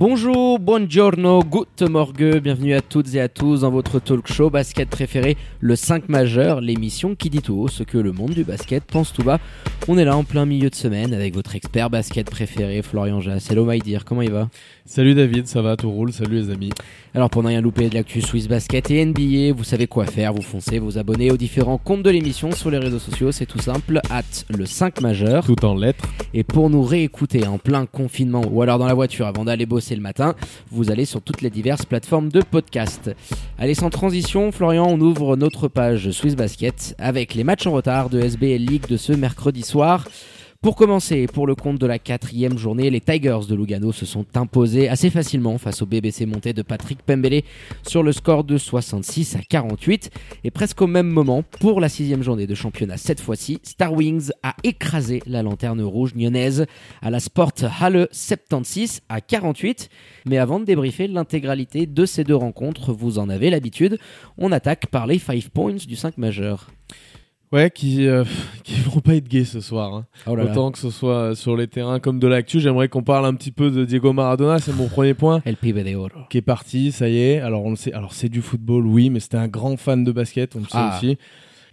Bonjour, buongiorno, good morgue, bienvenue à toutes et à tous dans votre talk show basket préféré, le 5 majeur, l'émission qui dit tout haut ce que le monde du basket pense tout bas. On est là en plein milieu de semaine avec votre expert basket préféré, Florian Jass. Hello my dear, comment il va? Salut David, ça va, tout roule, salut les amis. Alors pour ne rien louper de l'actu Swiss Basket et NBA, vous savez quoi faire, vous foncez, vous abonnez aux différents comptes de l'émission sur les réseaux sociaux, c'est tout simple, at le 5 majeur. Tout en lettres. Et pour nous réécouter en plein confinement ou alors dans la voiture avant d'aller bosser le matin, vous allez sur toutes les diverses plateformes de podcast. Allez, sans transition, Florian, on ouvre notre page Swiss Basket avec les matchs en retard de SBL League de ce mercredi soir. Pour commencer, pour le compte de la quatrième journée, les Tigers de Lugano se sont imposés assez facilement face au BBC monté de Patrick Pembele sur le score de 66 à 48. Et presque au même moment, pour la sixième journée de championnat cette fois-ci, Star Wings a écrasé la lanterne rouge lyonnaise à la Sport Halle 76 à 48. Mais avant de débriefer l'intégralité de ces deux rencontres, vous en avez l'habitude, on attaque par les 5 points du 5 majeur. Ouais, qui euh, qui vont pas être gays ce soir. Hein. Oh là là. Autant que ce soit sur les terrains comme de l'actu, j'aimerais qu'on parle un petit peu de Diego Maradona, c'est mon premier point. El pibe de oro. Qui est parti, ça y est. Alors on le sait. Alors c'est du football, oui, mais c'était un grand fan de basket, on le sait Ah. aussi.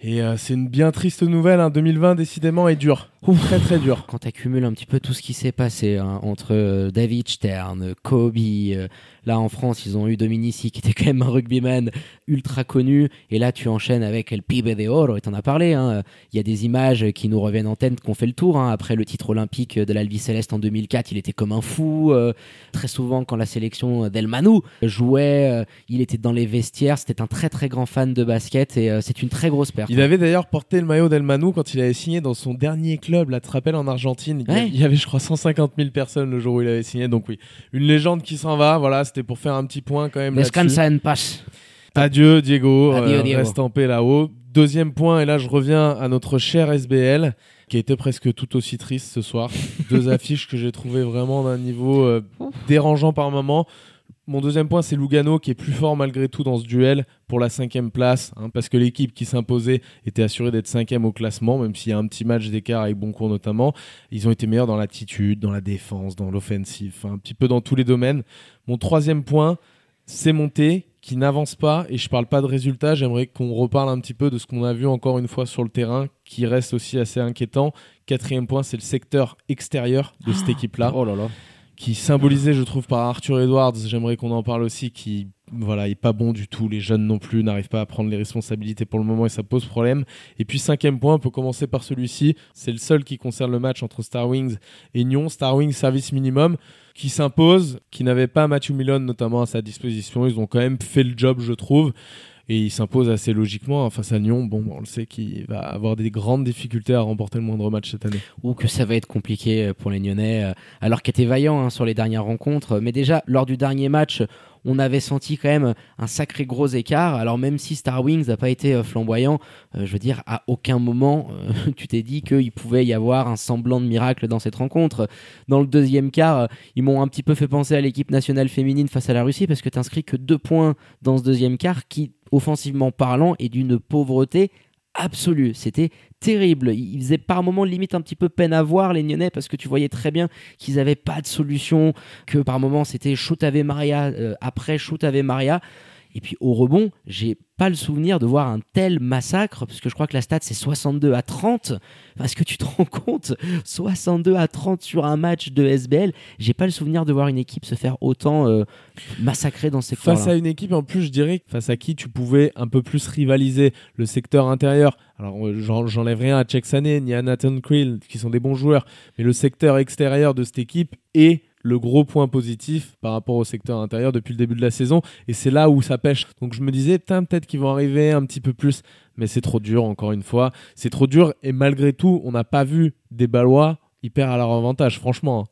Et euh, c'est une bien triste nouvelle. Hein. 2020 décidément est dur, très très dur. Quand tu accumules un petit peu tout ce qui s'est passé hein, entre euh, David Stern, Kobe, euh, là en France ils ont eu Dominici qui était quand même un rugbyman ultra connu, et là tu enchaînes avec El Pibe de Oro, et t'en as parlé, hein. il y a des images qui nous reviennent en tête qu'on fait le tour, hein. après le titre olympique de l'Albi Céleste en 2004 il était comme un fou, euh, très souvent quand la sélection d'El Manu jouait, il était dans les vestiaires, c'était un très très grand fan de basket, et c'est une très grosse perte. Il avait d'ailleurs porté le maillot d'El Manu quand il avait signé dans son dernier club, là, tu te rappelles, en Argentine. Il y a- Ouais. il y avait, je crois, 150 000 personnes le jour où il avait signé. Donc oui, une légende qui s'en va. Voilà, c'était pour faire un petit point quand même. Descansa en paz. Adieu Diego, Adieu, euh, Diego. reste en paix là-haut. Deuxième point, et là je reviens à notre cher SBL, qui était presque tout aussi triste ce soir. Deux affiches que j'ai trouvées vraiment d'un niveau euh, dérangeant par moment. Mon deuxième point, c'est Lugano qui est plus fort malgré tout dans ce duel pour la cinquième place, hein, parce que l'équipe qui s'imposait était assurée d'être cinquième au classement, même s'il y a un petit match d'écart avec Boncourt notamment. Ils ont été meilleurs dans l'attitude, dans la défense, dans l'offensif, enfin, un petit peu dans tous les domaines. Mon troisième point, c'est monté qui n'avance pas et je parle pas de résultats j'aimerais qu'on reparle un petit peu de ce qu'on a vu encore une fois sur le terrain qui reste aussi assez inquiétant quatrième point c'est le secteur extérieur de cette équipe là Oh là là. Qui symbolisé je trouve par Arthur Edwards j'aimerais qu'on en parle aussi qui voilà est pas bon du tout les jeunes non plus n'arrivent pas à prendre les responsabilités pour le moment et ça pose problème et puis cinquième point on peut commencer par celui-ci c'est le seul qui concerne le match entre Star Wings et Nyon Star Wings service minimum qui s'impose, qui n'avait pas Matthew Milon notamment à sa disposition. Ils ont quand même fait le job, je trouve. Et il s'impose assez logiquement hein, face à Nyon. Bon, on le sait qu'il va avoir des grandes difficultés à remporter le moindre match cette année. ou que ça va être compliqué euh, pour les Nyonnais, euh, alors qu'ils étaient vaillants hein, sur les dernières rencontres. Mais déjà, lors du dernier match, on avait senti quand même un sacré gros écart. Alors même si Star Wings n'a pas été euh, flamboyant, euh, je veux dire, à aucun moment euh, tu t'es dit qu'il pouvait y avoir un semblant de miracle dans cette rencontre. Dans le deuxième quart, ils m'ont un petit peu fait penser à l'équipe nationale féminine face à la Russie parce que tu que deux points dans ce deuxième quart qui, offensivement parlant, est d'une pauvreté absolue. C'était terrible. Ils faisaient par moments limite un petit peu peine à voir les Nyonnais parce que tu voyais très bien qu'ils n'avaient pas de solution, que par moments c'était shoot Ave Maria euh, après shoot Ave Maria. Et puis au rebond, j'ai pas le souvenir de voir un tel massacre, parce que je crois que la stat c'est 62 à 30. Parce que tu te rends compte, 62 à 30 sur un match de SBL, j'ai pas le souvenir de voir une équipe se faire autant euh, massacrer dans ces Face à une équipe, en plus, je dirais, face à qui tu pouvais un peu plus rivaliser le secteur intérieur. Alors, euh, j'en- j'enlève rien à Chexane ni à Nathan Creel, qui sont des bons joueurs, mais le secteur extérieur de cette équipe est le gros point positif par rapport au secteur intérieur depuis le début de la saison. Et c'est là où ça pêche. Donc, je me disais, peut-être qu'ils vont arriver un petit peu plus. Mais c'est trop dur, encore une fois. C'est trop dur. Et malgré tout, on n'a pas vu des Ballois hyper à leur avantage, franchement.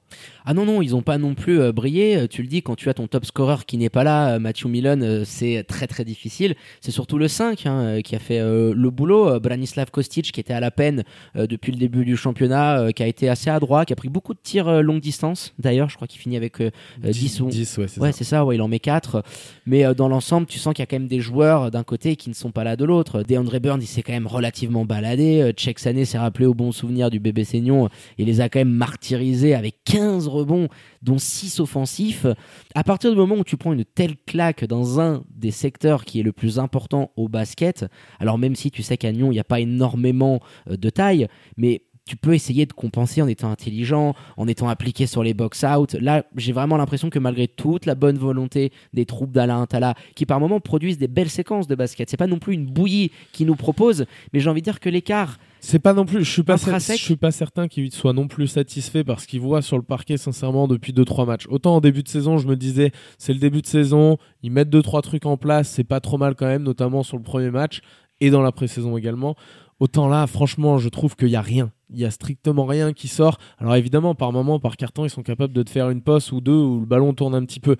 Ah non, non, ils n'ont pas non plus euh, brillé. Euh, Tu le dis, quand tu as ton top scorer qui n'est pas là, euh, Matthew Milon, euh, c'est très très difficile. C'est surtout le 5 hein, qui a fait euh, le boulot. Branislav Kostic, qui était à la peine depuis le début du championnat, qui a été assez adroit, qui a pris beaucoup de tirs longue distance. D'ailleurs, je crois qu'il finit avec euh, euh, 10 ou 10, ouais, c'est Ouais, ça. c'est ça, ouais, il en met 4. Mais dans l'ensemble, tu sens qu'il y a quand même des joueurs d'un côté qui ne sont pas là de l'autre. DeAndre Burns, il s'est quand même relativement baladé. Czech Sané s'est rappelé au bon souvenir du bébé Seignon. Il les a quand même martyrisés avec 15 rebonds, dont 6 offensifs. À partir du moment où tu prends une telle claque dans un des secteurs qui est le plus important au basket, alors même si tu sais qu'à Nyon, il n'y a pas énormément euh, de taille, mais tu peux essayer de compenser en étant intelligent, en étant appliqué sur les box-out. Là, j'ai vraiment l'impression que malgré toute la bonne volonté des troupes d'Alain Tala, qui par moments produisent des belles séquences de basket, c'est pas non plus une bouillie qu'ils nous proposent, mais j'ai envie de dire que l'écart, C'est pas non plus. Je suis pas, je suis pas certain qu'il soit non plus satisfait parce qu'il voit sur le parquet sincèrement depuis 2-3 matchs. Autant en début de saison, je me disais c'est le début de saison, ils mettent 2-3 trucs en place, c'est pas trop mal quand même, notamment sur le premier match et dans la pré-saison également. Autant là, franchement, je trouve qu'il y a rien. Il y a strictement rien qui sort. Alors évidemment, par moment, par carton, ils sont capables de te faire une passe ou deux où le ballon tourne un petit peu.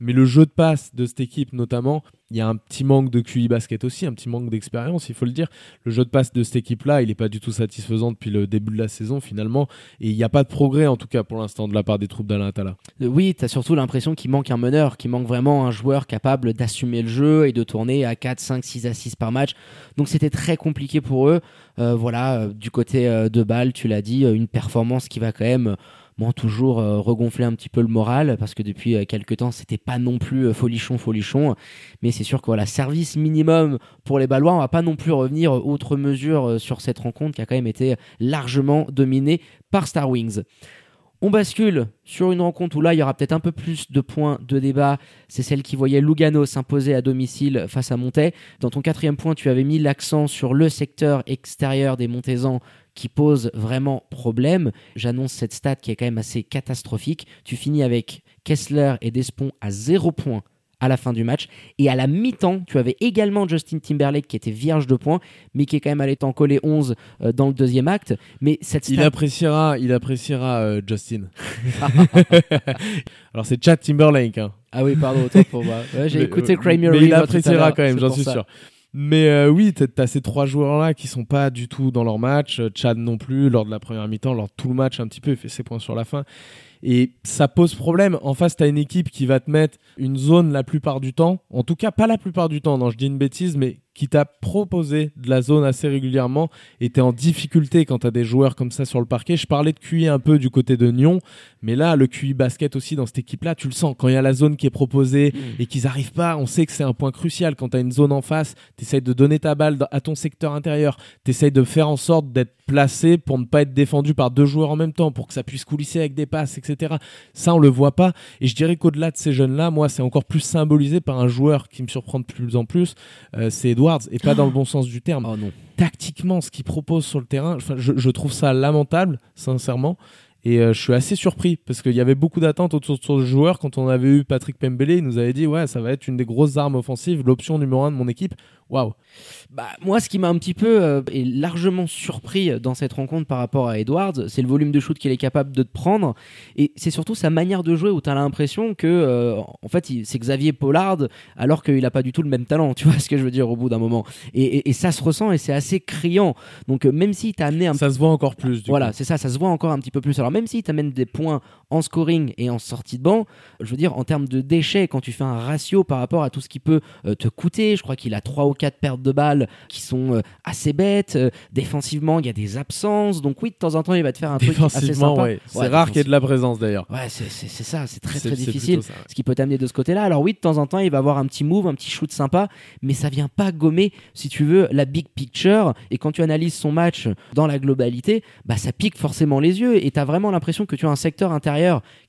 Mais le jeu de passe de cette équipe, notamment, il y a un petit manque de QI basket aussi, un petit manque d'expérience, il faut le dire. Le jeu de passe de cette équipe-là, il n'est pas du tout satisfaisant depuis le début de la saison finalement. Et il n'y a pas de progrès, en tout cas pour l'instant, de la part des troupes d'Alain Attala. euh, oui, tu as surtout l'impression qu'il manque un meneur, qu'il manque vraiment un joueur capable d'assumer le jeu et de tourner à 4, 5, 6 assists par match. Donc c'était très compliqué pour eux. Euh, voilà, euh, du côté de Bâle, tu l'as dit, une performance qui va quand même toujours euh, regonfler un petit peu le moral parce que depuis euh, quelques temps c'était pas non plus euh, folichon folichon. Mais c'est sûr que voilà service minimum pour les Ballois on va pas non plus revenir autre mesure sur cette rencontre qui a quand même été largement dominée par Star Wings on bascule sur une rencontre où là il y aura peut-être un peu plus de points de débat. C'est celle qui voyait Lugano s'imposer à domicile face à Montais. Dans ton quatrième point, tu avais mis l'accent sur le secteur extérieur des Montezans qui pose vraiment problème. J'annonce cette stat qui est quand même assez catastrophique. Tu finis avec Kessler et Despont à 0 points à la fin du match. Et à la mi-temps, tu avais également Justin Timberlake qui était vierge de points, mais qui est quand même allé t'en coller 11 euh, dans le deuxième acte. Mais cette Il appréciera, il appréciera euh, Justin. Alors c'est Chad Timberlake. hein. Ah oui, pardon, autant pour moi. Ouais, j'ai écouté euh, Kramer Mais il appréciera quand même, j'en suis ça. sûr. Mais euh, oui, t'as- ces trois joueurs-là qui sont pas du tout dans leur match. Euh, Chad non plus, lors de la première mi-temps, lors de tout le match un petit peu, il fait ses points sur la fin. Et ça pose problème. En face, t'as une équipe qui va te mettre une zone la plupart du temps. En tout cas, pas la plupart du temps. Non, je dis une bêtise, mais qui t'a proposé de la zone assez régulièrement et t'es en difficulté quand t'as des joueurs comme ça sur le parquet. Je parlais de QI un peu du côté de Nyon, mais là, le QI basket aussi dans cette équipe-là, tu le sens. Quand il y a la zone qui est proposée et qu'ils arrivent pas, on sait que c'est un point crucial. Quand t'as une zone en face, t'essayes de donner ta balle à ton secteur intérieur, t'essayes de faire en sorte d'être placé pour ne pas être défendu par deux joueurs en même temps, pour que ça puisse coulisser avec des passes, etc. Ça, on le voit pas. Et je dirais qu'au-delà de ces jeunes-là, moi, c'est encore plus symbolisé par un joueur qui me surprend de plus en plus. Euh, c'est Edwards, et pas dans le bon sens du terme. Oh non. Tactiquement, ce qu'il propose sur le terrain, je trouve ça lamentable, sincèrement. Et euh, je suis assez surpris parce qu'il y avait beaucoup d'attentes autour de ce joueur. Quand on avait eu Patrick Pembele, il nous avait dit Ouais, ça va être une des grosses armes offensives, l'option numéro un de mon équipe. Waouh! Bah, moi, ce qui m'a un petit peu euh, et largement surpris dans cette rencontre par rapport à Edwards, c'est le volume de shoot qu'il est capable de te prendre. Et c'est surtout sa manière de jouer où tu as l'impression que, euh, en fait, c'est Xavier Pollard alors qu'il n'a pas du tout le même talent. Tu vois ce que je veux dire au bout d'un moment. Et, et- et ça se ressent et c'est assez criant. Donc, euh, même s'il t'a amené un Ça se voit encore plus. Du Voilà, c'est ça, ça se voit encore un petit peu plus. Alors même s'il t'amène des points en scoring et en sortie de banc, je veux dire, en termes de déchets, quand tu fais un ratio par rapport à tout ce qui peut euh, te coûter, je crois qu'il a 3 ou 4 pertes de balles qui sont euh, assez bêtes. Euh, défensivement, il y a des absences. Donc oui, de temps en temps, il va te faire un truc assez sympa. ouais. C'est Ouais, rare qu'il y ait de la présence d'ailleurs. Ouais, c'est ça, c'est très très difficile. plutôt ça, ouais. Ce qui peut t'amener de ce côté-là. Alors oui, de temps en temps, il va avoir un petit move, un petit shoot sympa, mais ça vient pas gommer, si tu veux, la big picture. Et quand tu analyses son match dans la globalité, bah ça pique forcément les yeux. Et tu as vraiment l'impression que tu as un secteur intérieur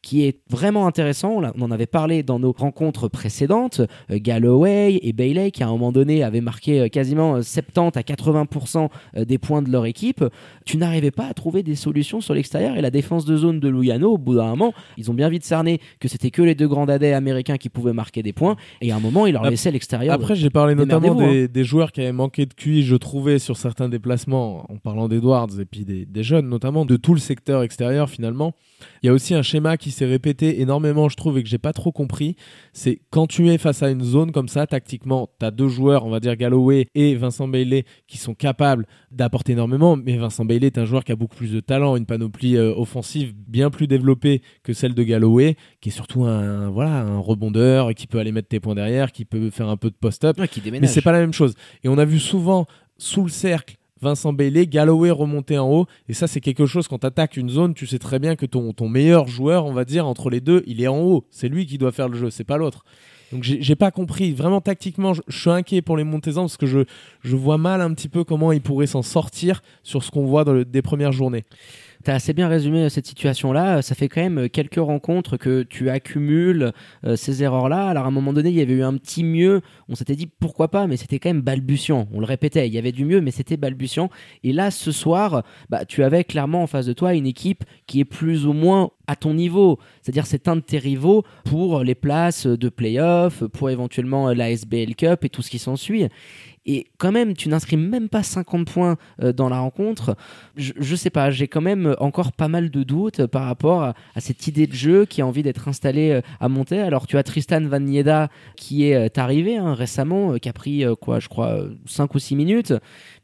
qui est vraiment intéressant. On en avait parlé dans nos rencontres précédentes. Euh, Galloway et Bailey, qui à un moment donné avaient marqué euh, quasiment euh, 70 à 80% euh, des points de leur équipe. Tu n'arrivais pas à trouver des solutions sur l'extérieur. Et la défense de zone de Lugano, au bout d'un moment, ils ont bien vite cerné que c'était que les deux grands dadais américains qui pouvaient marquer des points. Et à un moment, ils leur laissaient l'extérieur. Après, j'ai parlé notamment des, des joueurs qui avaient manqué de QI, je trouvais, sur certains déplacements, en parlant d'Edwards et puis des, des jeunes, notamment de tout le secteur extérieur finalement. Il y a aussi un un schéma qui s'est répété énormément, je trouve, et que j'ai pas trop compris. C'est quand tu es face à une zone comme ça, tactiquement, tu as deux joueurs, on va dire Galloway et Vincent Bailey, qui sont capables d'apporter énormément. Mais Vincent Bailey est un joueur qui a beaucoup plus de talent, une panoplie euh, offensive bien plus développée que celle de Galloway, qui est surtout un, voilà, un rebondeur, qui peut aller mettre tes points derrière, qui peut faire un peu de post-up. Ouais. Mais c'est pas la même chose. Et on a vu souvent sous le cercle Vincent Bailey, Galloway remonter en haut. Et ça, c'est quelque chose quand tu une zone, tu sais très bien que ton, ton meilleur joueur, on va dire, entre les deux, il est en haut. C'est lui qui doit faire le jeu, c'est pas l'autre. Donc j'ai pas compris. Vraiment tactiquement, je, je suis inquiet pour les Montezans parce que je, je vois mal un petit peu comment ils pourraient s'en sortir sur ce qu'on voit dans le- des premières journées. T'as assez bien résumé euh, cette situation-là. Ça fait quand même euh, quelques rencontres que tu accumules euh, ces erreurs-là. Alors à un moment donné, il y avait eu un petit mieux. On s'était dit pourquoi pas, mais c'était quand même balbutiant. On le répétait, il y avait du mieux, mais c'était balbutiant. Et là, ce soir, bah, tu avais clairement en face de toi une équipe qui est plus ou moins à ton niveau. C'est-à-dire c'est un de tes rivaux pour les places de play-off, pour éventuellement euh, la SBL Cup et tout ce qui s'ensuit. Et quand même, tu n'inscris même pas 50 points euh, dans la rencontre. Je, sais pas, j'ai quand même encore pas mal de doutes par rapport à, cette idée de jeu qui a envie d'être installée euh, à monter. Alors tu as Tristan Van Nieda qui est arrivé hein, récemment, qui a pris quoi, je crois, 5 ou 6 minutes.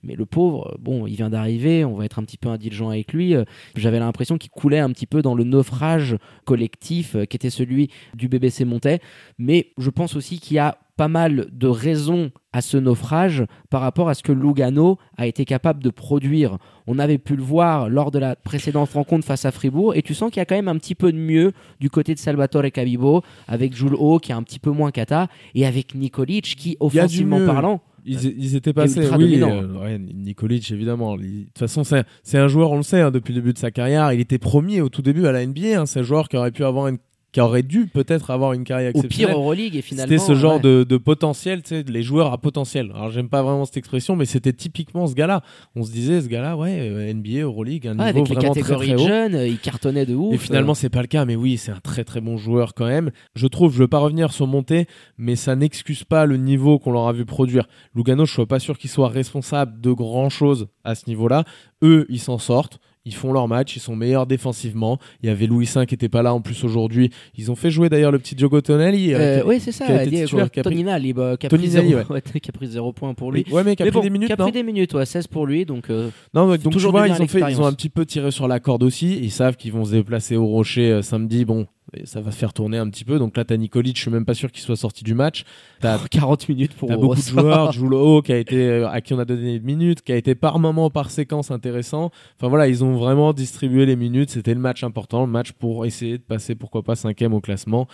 Mais le pauvre, euh, bon, il vient d'arriver, on va être un petit peu indulgent avec lui. Euh, J'avais l'impression qu'il coulait un petit peu dans le naufrage collectif euh, qui était celui du BBC Montais. Mais je pense aussi qu'il y a pas mal de raisons à ce naufrage par rapport à ce que Lugano a été capable de produire. On avait pu le voir lors de la précédente rencontre face à Fribourg et tu sens qu'il y a quand même un petit peu de mieux du côté de Salvatore Cabibo avec Jules Haut qui est un petit peu moins cata et avec Nikolic qui offensivement parlant Ils, ils étaient passés, oui. euh, ouais, Nikolic, évidemment. De toute façon, c'est c'est un joueur, on le sait, hein, depuis le début de sa carrière. Il était premier au tout début à la NBA. hein, c'est un joueur qui aurait pu avoir une qui aurait dû peut-être avoir une carrière au exceptionnelle. pire Euroleague et finalement C'était ce genre ouais. de, de potentiel, tu sais, les joueurs à potentiel. Alors j'aime pas vraiment cette expression, mais c'était typiquement ce gars-là. On se disait, ce gars-là, ouais, euh, NBA, Euroleague, un Ouais, niveau avec les vraiment très catégories très haut. jeunes, euh, il cartonnait de ouf. Et finalement, c'est pas le cas, mais oui, c'est un très très bon joueur quand même. Je trouve, je veux pas revenir sur Monté, mais ça n'excuse pas le niveau qu'on leur a vu produire. Lugano, je suis pas sûr qu'il soit responsable de grand chose à ce niveau-là. Eux, ils s'en sortent. Ils font leur match, ils sont meilleurs défensivement. Il y avait Louis V qui était pas là en plus aujourd'hui. Ils ont fait jouer d'ailleurs le petit Diogo Tonelli. euh, Euh, oui, c'est ça. qui a été Diego titulaire, qui a pris- Toninali, bah, qui a pris Toninali, zéro- ouais. ouais, qui a pris zéro point pour lui. Ouais, mais qui a Mais pris bon, des minutes, qui a pris des minutes, ouais, 16 pour lui, donc euh, Non, donc tu toujours vois, ils ont, fait, ils ont un petit peu tiré sur la corde aussi. Ils savent qu'ils vont se déplacer au Rocher euh, samedi. Bon, et ça va faire tourner un petit peu. Donc là, t'as Nikolic, je suis même pas sûr qu'il soit sorti du match. T'as 40 minutes pour beaucoup de joueurs, Julo qui a été euh, à qui on a donné des minutes, qui a été par moment, par séquence intéressant. Enfin voilà, ils ont vraiment distribué les minutes. C'était le match important, le match pour essayer de passer pourquoi pas cinquième au classement.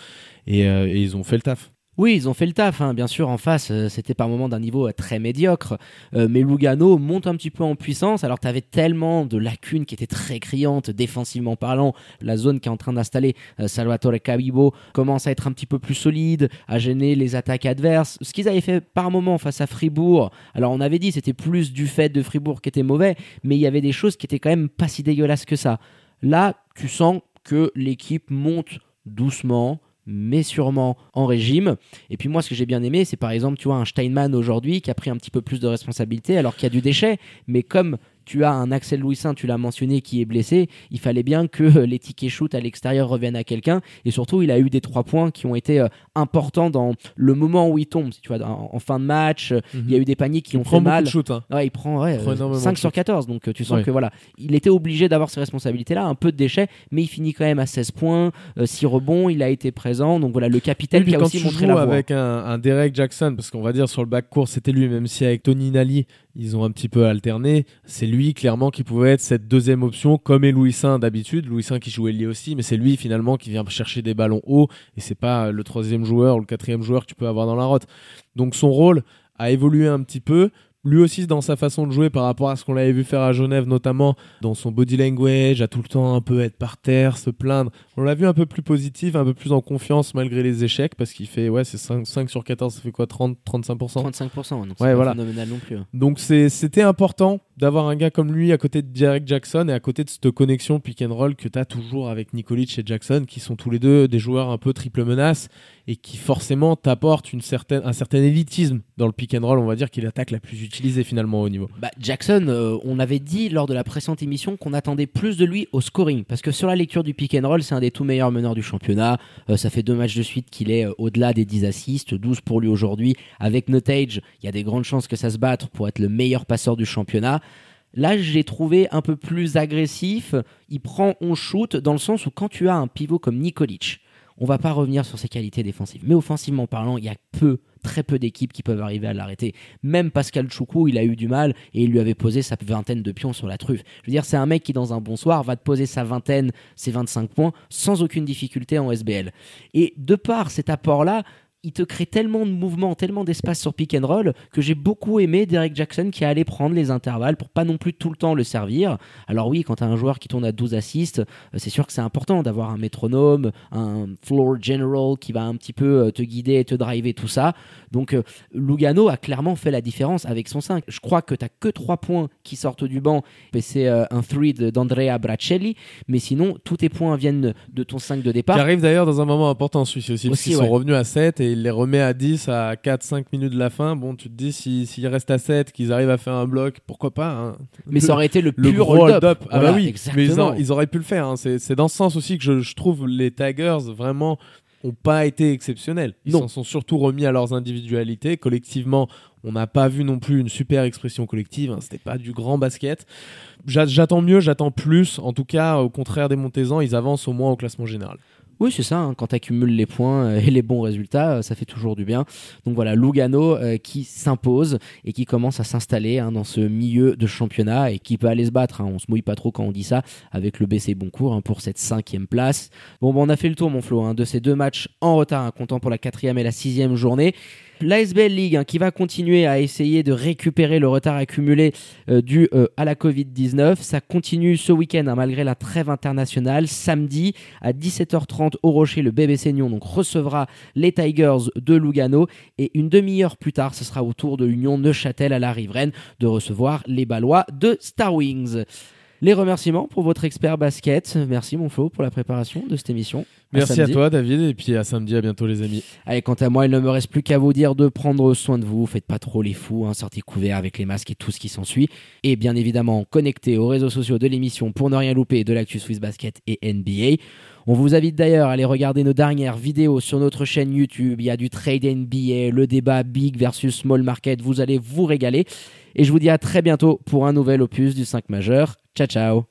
Et, euh, et ils ont fait le taf. Oui, ils ont fait le taf, hein, bien sûr. En face, euh, c'était par moment d'un niveau euh, très médiocre. Euh, mais Lugano monte un petit peu en puissance. Alors, tu avais tellement de lacunes qui étaient très criantes, défensivement parlant. La zone qui est en train d'installer Salvatore Cabibo commence à être un petit peu plus solide, à gêner les attaques adverses. Ce qu'ils avaient fait par moment face à Fribourg. Alors, on avait dit c'était plus du fait de Fribourg qui était mauvais, mais il y avait des choses qui étaient quand même pas si dégueulasses que ça. Là, tu sens que l'équipe monte doucement, mais sûrement en régime. Et puis moi, ce que j'ai bien aimé, c'est par exemple, tu vois, un Steinman aujourd'hui qui a pris un petit peu plus de responsabilité alors qu'il y a du déchet. Mais comme tu as un Axel Louisin, tu l'as mentionné, qui est blessé, il fallait bien que les tickets shoot à l'extérieur reviennent à quelqu'un. Et surtout, il a eu des trois points qui ont été euh, importants dans le moment où il tombe. Tu vois, en, en fin de match, euh, il y a eu des paniers qui Il ont prend fait mal. de shoot. hein. Ouais, il prend, ouais, Il prend euh, énormément 5 de sur shoot. 14. Donc euh, tu sens Ouais. que voilà, il était obligé d'avoir ces responsabilités-là, un peu de déchets, mais il finit quand même à 16 points, 6 rebonds, il a été présent. Donc voilà, le capitaine Oui, qui a aussi montré la voie. avec un, un Derek Jackson, parce qu'on va dire sur le back court, c'était lui, même si avec Tony Nali, ils ont un petit peu alterné, c'est lui clairement qui pouvait être cette deuxième option, comme est Louis Saint d'habitude. Louis Saint qui jouait lié aussi, mais c'est lui finalement qui vient chercher des ballons hauts, et c'est pas le troisième joueur ou le quatrième joueur que tu peux avoir dans la rote. Donc son rôle a évolué un petit peu. Lui aussi dans sa façon de jouer par rapport à ce qu'on l'avait vu faire à Genève, notamment dans son body language, à tout le temps un peu être par terre, se plaindre. On l'a vu un peu plus positif, un peu plus en confiance malgré les échecs, parce qu'il fait, ouais, c'est 5, 5 sur 14, ça fait quoi, 30, 35% 35%, donc Ouais, voilà. phénoménal non plus. hein. donc c'est- c'était important d'avoir un gars comme lui à côté de Derek Jackson et à côté de cette connexion pick and roll que tu as toujours avec Nikolic et Jackson qui sont tous les deux des joueurs un peu triple menace et qui forcément t'apportent une certaine, un certain élitisme dans le pick and roll. On va dire qu'il attaque la plus utilisé finalement au niveau. Bah, Jackson, euh, on avait dit lors de la précédente émission qu'on attendait plus de lui au scoring, parce que sur la lecture du pick and roll, c'est un des tout meilleurs meneurs du championnat. Euh, ça fait deux matchs de suite qu'il est euh, au-delà des 10 assists, 12 pour lui aujourd'hui. Avec Notage, il y a des grandes chances que ça se batte pour être le meilleur passeur du championnat. Là, je l'ai trouvé un peu plus agressif. Il prend on shoot dans le sens où quand tu as un pivot comme Nikolic, on va pas revenir sur ses qualités défensives. Mais offensivement parlant, il y a peu, très peu d'équipes qui peuvent arriver à l'arrêter. Même Pascal Choukou, il a eu du mal et il lui avait posé sa vingtaine de pions sur la truffe. Je veux dire, c'est un mec qui, dans un bon soir, va te poser sa vingtaine, ses 25 points, sans aucune difficulté en SBL. Et de par cet apport-là, il te crée tellement de mouvements, tellement d'espace sur pick and roll que j'ai beaucoup aimé Derek Jackson qui allait prendre les intervalles pour pas non plus tout le temps le servir. Alors oui, quand tu as un joueur qui tourne à 12 assists, euh, c'est sûr que c'est important d'avoir un métronome, un floor general qui va un petit peu euh, te guider et te driver tout ça. Donc euh, Lugano a clairement fait la différence avec son 5. Je crois que tu que 3 points qui sortent du banc et c'est un 3 d'Andrea Bracelli, mais sinon tous tes points viennent de ton 5 de départ. Qui arrive d'ailleurs dans un moment important celui-ci aussi, parce qu'ils sont revenus à 7 et il les remet à 10 à 4-5 minutes de la fin. Bon, tu te dis, s'ils si, restent à 7, qu'ils arrivent à faire un bloc, pourquoi pas hein. Mais ça aurait été le, le pur hold-up. ah bah oui, mais ils, auraient pu le faire. Hein. C'est dans ce sens aussi que je, je trouve les Tigers vraiment ont pas été exceptionnels. Ils s'en sont surtout remis à leurs individualités. Collectivement, on n'a pas vu non plus une super expression collective. Hein. C'était pas du grand basket. J'attends mieux, j'attends plus. En tout cas, au contraire des Montezans, ils avancent au moins au classement général. Oui, c'est ça. Hein. quand tu accumules les points euh, et les bons résultats, euh, ça fait toujours du bien. Donc voilà, Lugano euh, qui s'impose et qui commence à s'installer hein, dans ce milieu de championnat et qui peut aller se battre. Hein. On se mouille pas trop quand on dit ça avec le BC Boncourt pour cette cinquième place. Bon, bon, on a fait le tour, mon Flo, de ces deux matchs en retard, comptant pour la quatrième et la sixième journée. L'ASBL League hein, qui va continuer à essayer de récupérer le retard accumulé euh, dû euh, à la Covid-19. Ça continue ce week-end hein, malgré la trêve internationale. Samedi à 17h30 au Rocher, le BBC Nyon recevra les Tigers de Lugano. Et une demi-heure plus tard, ce sera au tour de l'Union Neuchâtel à la riveraine de recevoir les Ballois de Star Wings les remerciements pour votre expert basket. Merci mon Flo pour la préparation de cette émission. Merci à, toi David et puis à samedi, à bientôt les amis. Allez, quant à moi, il ne me reste plus qu'à vous dire de prendre soin de vous, faites pas trop les fous, hein, sortez couverts avec les masques et tout ce qui s'ensuit. Et bien évidemment, connectez aux réseaux sociaux de l'émission pour ne rien louper de l'actu Swiss Basket et NBA. On vous invite d'ailleurs à aller regarder nos dernières vidéos sur notre chaîne YouTube. Il y a du trade NBA, le débat big versus small market. Vous allez vous régaler. Et je vous dis à très bientôt pour un nouvel opus du 5 majeur. Ciao ciao